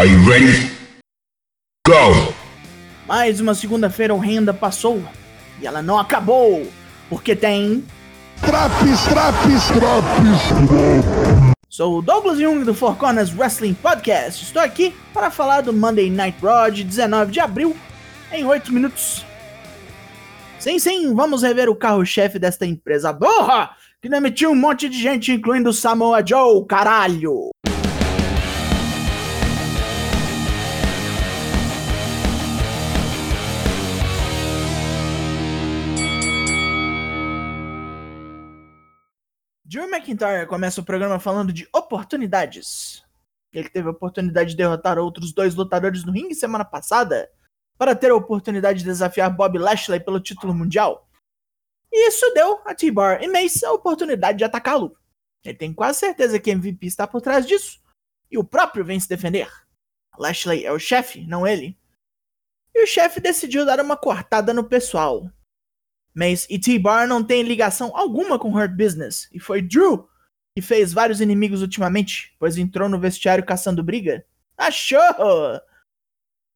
Are you ready? Go! Mais uma segunda-feira horrenda passou e ela não acabou, porque tem. Traps, traps, traps. Sou o Douglas Jung do Four Corners Wrestling Podcast. Estou aqui para falar do Monday Night Raw de 19 de abril em 8 minutos. Sim, sim, vamos rever o carro-chefe desta empresa borra que demitiu um monte de gente, incluindo Samoa Joe, caralho! Drew McIntyre começa o programa falando de oportunidades. Ele teve a oportunidade de derrotar outros dois lutadores no ringue semana passada para ter a oportunidade de desafiar Bob Lashley pelo título mundial. E isso deu a T-Bar e Mace a oportunidade de atacá-lo. Ele tem quase certeza que MVP está por trás disso. E o próprio vem se defender. Lashley é o chefe, não ele. E o chefe decidiu dar uma cortada no pessoal. Mas e T-Bar não tem ligação alguma com Hurt Business, e foi Drew que fez vários inimigos ultimamente, pois entrou no vestiário caçando briga. Achou!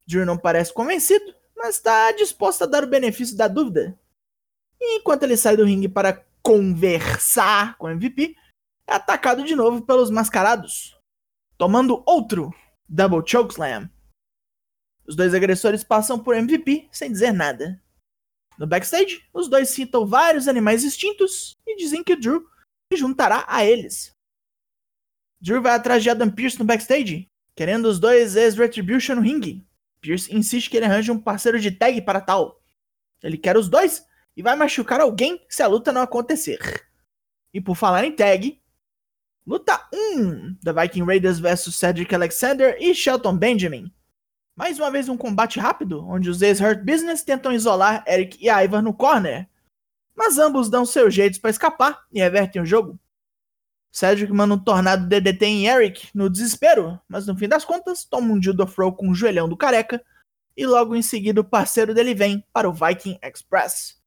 Drew não parece convencido, mas está disposto a dar o benefício da dúvida. E enquanto ele sai do ringue para conversar com o MVP, é atacado de novo pelos mascarados, tomando outro Double Chokeslam. Os dois agressores passam por MVP sem dizer nada. No backstage, os dois citam vários animais extintos e dizem que Drew se juntará a eles. Drew vai atrás de Adam Pearce no backstage, querendo os dois ex-Retribution no ringue. Pierce insiste que ele arranje um parceiro de tag para tal. Ele quer os dois e vai machucar alguém se a luta não acontecer. E por falar em tag, luta 1 da Viking Raiders vs Cedric Alexander e Shelton Benjamin. Mais uma vez um combate rápido, onde os ex-Hurt Business tentam isolar Eric e Ivar no corner. Mas ambos dão seus jeitos para escapar e revertem o jogo. Cedric manda um tornado DDT em Eric no desespero, mas no fim das contas toma um dildo throw com o joelhão do careca e logo em seguida o parceiro dele vem para o Viking Express.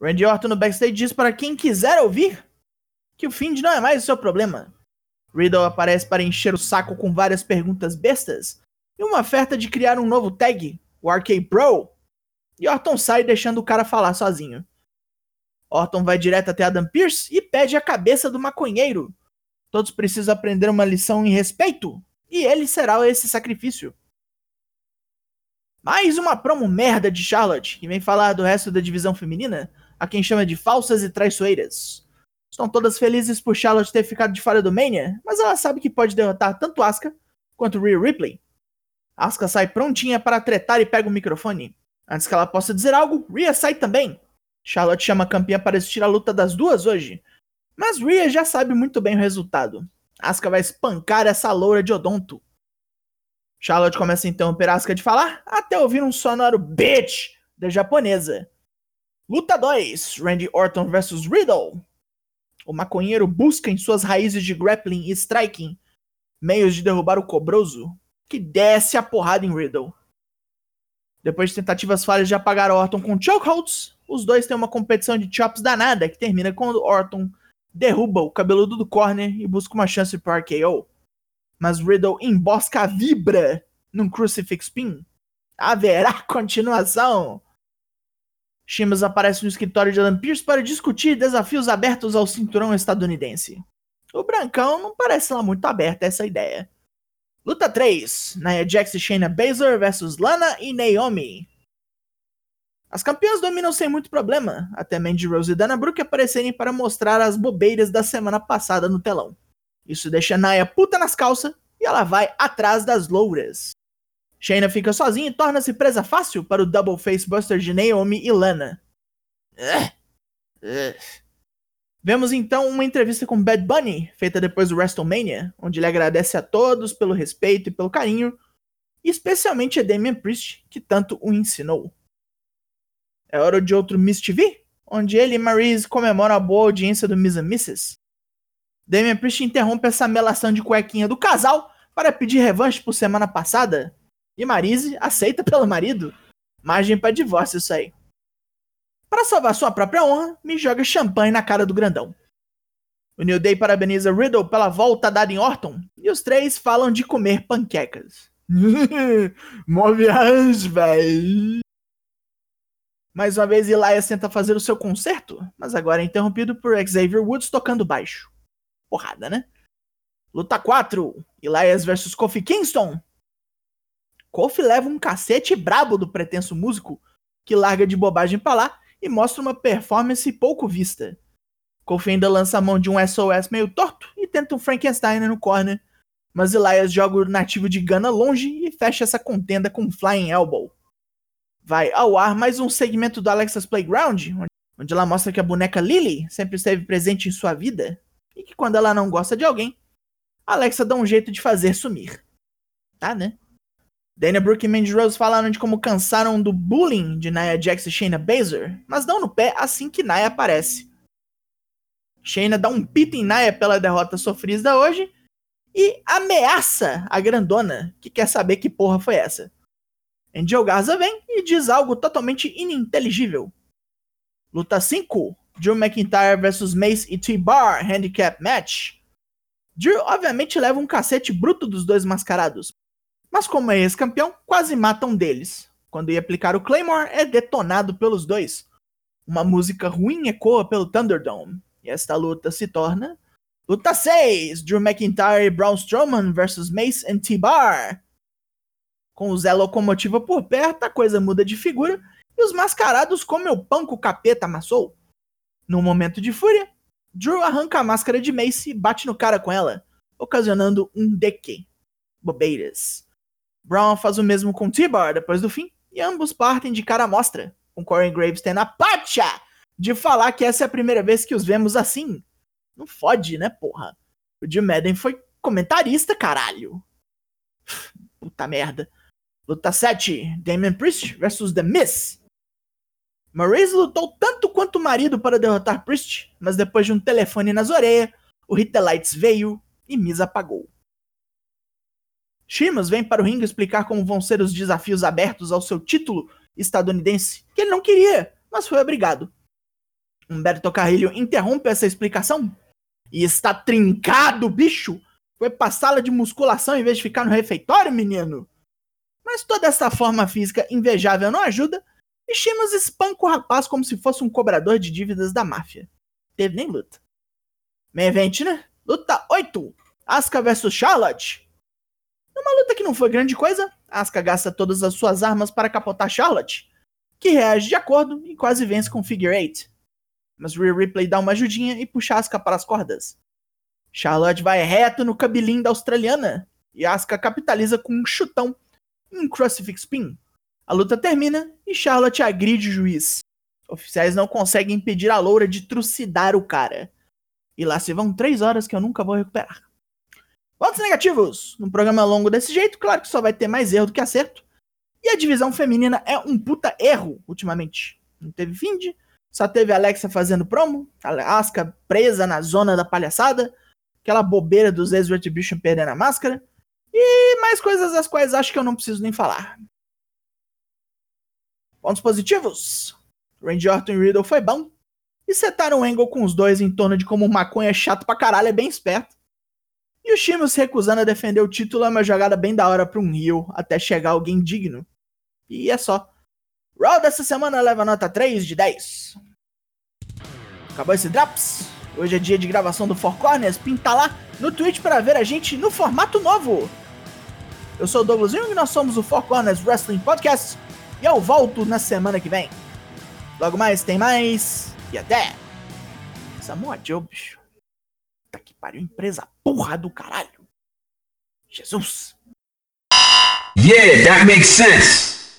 Randy Orton no backstage diz para quem quiser ouvir que o Find não é mais o seu problema. Riddle aparece para encher o saco com várias perguntas bestas e uma oferta de criar um novo tag, o RK Bro, e Orton sai deixando o cara falar sozinho. Orton vai direto até Adam Pearce e pede a cabeça do maconheiro. Todos precisam aprender uma lição em respeito, e ele será esse sacrifício. Mais uma promo merda de Charlotte, que vem falar do resto da divisão feminina, a quem chama de falsas e traiçoeiras. Estão todas felizes por Charlotte ter ficado de fora do Mania, mas ela sabe que pode derrotar tanto Asuka quanto Rhea Ripley. Asuka sai prontinha para tretar e pega o microfone. Antes que ela possa dizer algo, Rhea sai também. Charlotte chama a campeã para assistir a luta das duas hoje. Mas Rhea já sabe muito bem o resultado. Asuka vai espancar essa loura de odonto. Charlotte começa a interromper Asuka de falar, até ouvir um sonoro bitch da japonesa. Luta 2, Randy Orton vs Riddle. O maconheiro busca em suas raízes de grappling e striking meios de derrubar o cobroso, que desce a porrada em Riddle. Depois de tentativas falhas de apagar Orton com chokeholds, os dois têm uma competição de chops danada que termina quando Orton derruba o cabeludo do corner e busca uma chance para RKO. Mas Riddle embosca a vibra num crucifix pin. Haverá continuação. Shimas aparece no escritório de Adam Pearce para discutir desafios abertos ao cinturão estadunidense. O Brancão não parece lá muito aberto a essa ideia. Luta 3: Nia Jax e Shayna Baszler versus Lana e Naomi. As campeãs dominam sem muito problema, até Mandy Rose e Dana Brooke aparecerem para mostrar as bobeiras da semana passada no telão. Isso deixa Nia puta nas calças e ela vai atrás das louras. Shayna fica sozinha e torna-se presa fácil para o Double Face Buster de Naomi e Lana. Uh, uh. Vemos então uma entrevista com Bad Bunny, feita depois do WrestleMania, onde ele agradece a todos pelo respeito e pelo carinho, especialmente a Damian Priest, que tanto o ensinou. É hora de outro Miss TV, onde ele e Maryse comemoram a boa audiência do Miss and Mrs. Damian Priest interrompe essa melação de cuequinha do casal para pedir revanche por semana passada, e Maryse aceita pelo marido. Margem para divórcio isso aí. Para salvar sua própria honra, me joga champanhe na cara do grandão. O New Day parabeniza Riddle pela volta dada em Orton e os três falam de comer panquecas. Mó viagem, véi. Mais uma vez, Elias tenta fazer o seu concerto, mas agora é interrompido por Xavier Woods tocando baixo. Porrada, né? Luta 4: Elias vs Kofi Kingston. Kofi leva um cacete brabo do pretenso músico, que larga de bobagem pra lá e mostra uma performance pouco vista. Kofi ainda lança a mão de um SOS meio torto e tenta um Frankenstein no corner, mas Elias joga o nativo de Gana longe e fecha essa contenda com um Flying Elbow. Vai ao ar mais um segmento do Alexa's Playground, onde ela mostra que a boneca Lily sempre esteve presente em sua vida e que quando ela não gosta de alguém, Alexa dá um jeito de fazer sumir. Tá, né? Dana Brooke e Mandy Rose falaram de como cansaram do bullying de Nia Jax e Shayna Baszler, mas dão no pé assim que Nia aparece. Shayna dá um pito em Nia pela derrota sofrida hoje e ameaça a grandona, que quer saber que porra foi essa. Angel Garza vem e diz algo totalmente ininteligível. Luta 5: Drew McIntyre vs Mace e T-Bar Handicap Match. Drew obviamente leva um cacete bruto dos dois mascarados, mas como é ex-campeão, quase mata um deles. Quando ia aplicar o Claymore, é detonado pelos dois. Uma música ruim ecoa pelo Thunderdome, e esta luta se torna Luta 6: Drew McIntyre e Braun Strowman vs Mace e T-Bar. Com o Zé Locomotiva por perto, a coisa muda de figura e os mascarados comem o pão que o capeta amassou. Num momento de fúria, Drew arranca a máscara de Mace e bate no cara com ela, ocasionando um DQ. Bobeiras. Brown faz o mesmo com T-Bar depois do fim, e ambos partem de cara à mostra, com Corey Graves tendo a pacha de falar que essa é a primeira vez que os vemos assim. Não fode, né, porra? O Jim Madden foi comentarista, caralho. Puta merda. Luta 7, Damien Priest versus The Miz. Maurice lutou tanto quanto o marido para derrotar Priest, mas depois de um telefone nas orelhas, o Hit the Lights veio e Miz apagou. Sheamus vem para o ringue explicar como vão ser os desafios abertos ao seu título estadunidense, que ele não queria, mas foi obrigado. Humberto Carrilho interrompe essa explicação e está trincado, bicho! Foi pra sala de musculação em vez de ficar no refeitório, menino? Mas toda essa forma física invejável não ajuda, e Shimas espanca o rapaz como se fosse um cobrador de dívidas da máfia. Teve nem luta. Main event, né? Luta 8. Asuka vs Charlotte. Numa luta que não foi grande coisa, Asuka gasta todas as suas armas para capotar Charlotte, que reage de acordo e quase vence com Figure 8. Mas Rhea Ripley dá uma ajudinha e puxa Asuka para as cordas. Charlotte vai reto no cabelinho da australiana e Asuka capitaliza com um chutão um Crucifix Pin. A luta termina e Charlotte agride o juiz. Oficiais não conseguem impedir a loura de trucidar o cara. E lá se vão três horas que eu nunca vou recuperar. Votos negativos! Num programa longo desse jeito, claro que só vai ter mais erro do que acerto. E a divisão feminina é um puta erro, ultimamente. Não teve Find, só teve Alexa fazendo promo, a Asuka presa na zona da palhaçada, aquela bobeira dos ex-Retribution perdendo a máscara, e mais coisas das quais acho que eu não preciso nem falar. Pontos positivos. Randy Orton e Riddle foi bom. E setaram o Angle com os dois em torno de como o maconha é chato pra caralho, é bem esperto. E o Shimo se recusando a defender o título é uma jogada bem da hora pra um Rio, até chegar alguém digno. E é só. Raw dessa semana leva nota 3 de 10. Acabou esse Drops? Hoje é dia de gravação do Four Corners, pinta lá no Twitch para ver a gente no formato novo. Eu sou o Douglas Jung e nós somos o Four Corners Wrestling Podcast e eu volto na semana que vem. Logo mais tem mais e até! Samoa Joe, bicho. Pariu, empresa porra do caralho. Jesus! Yeah, that makes sense.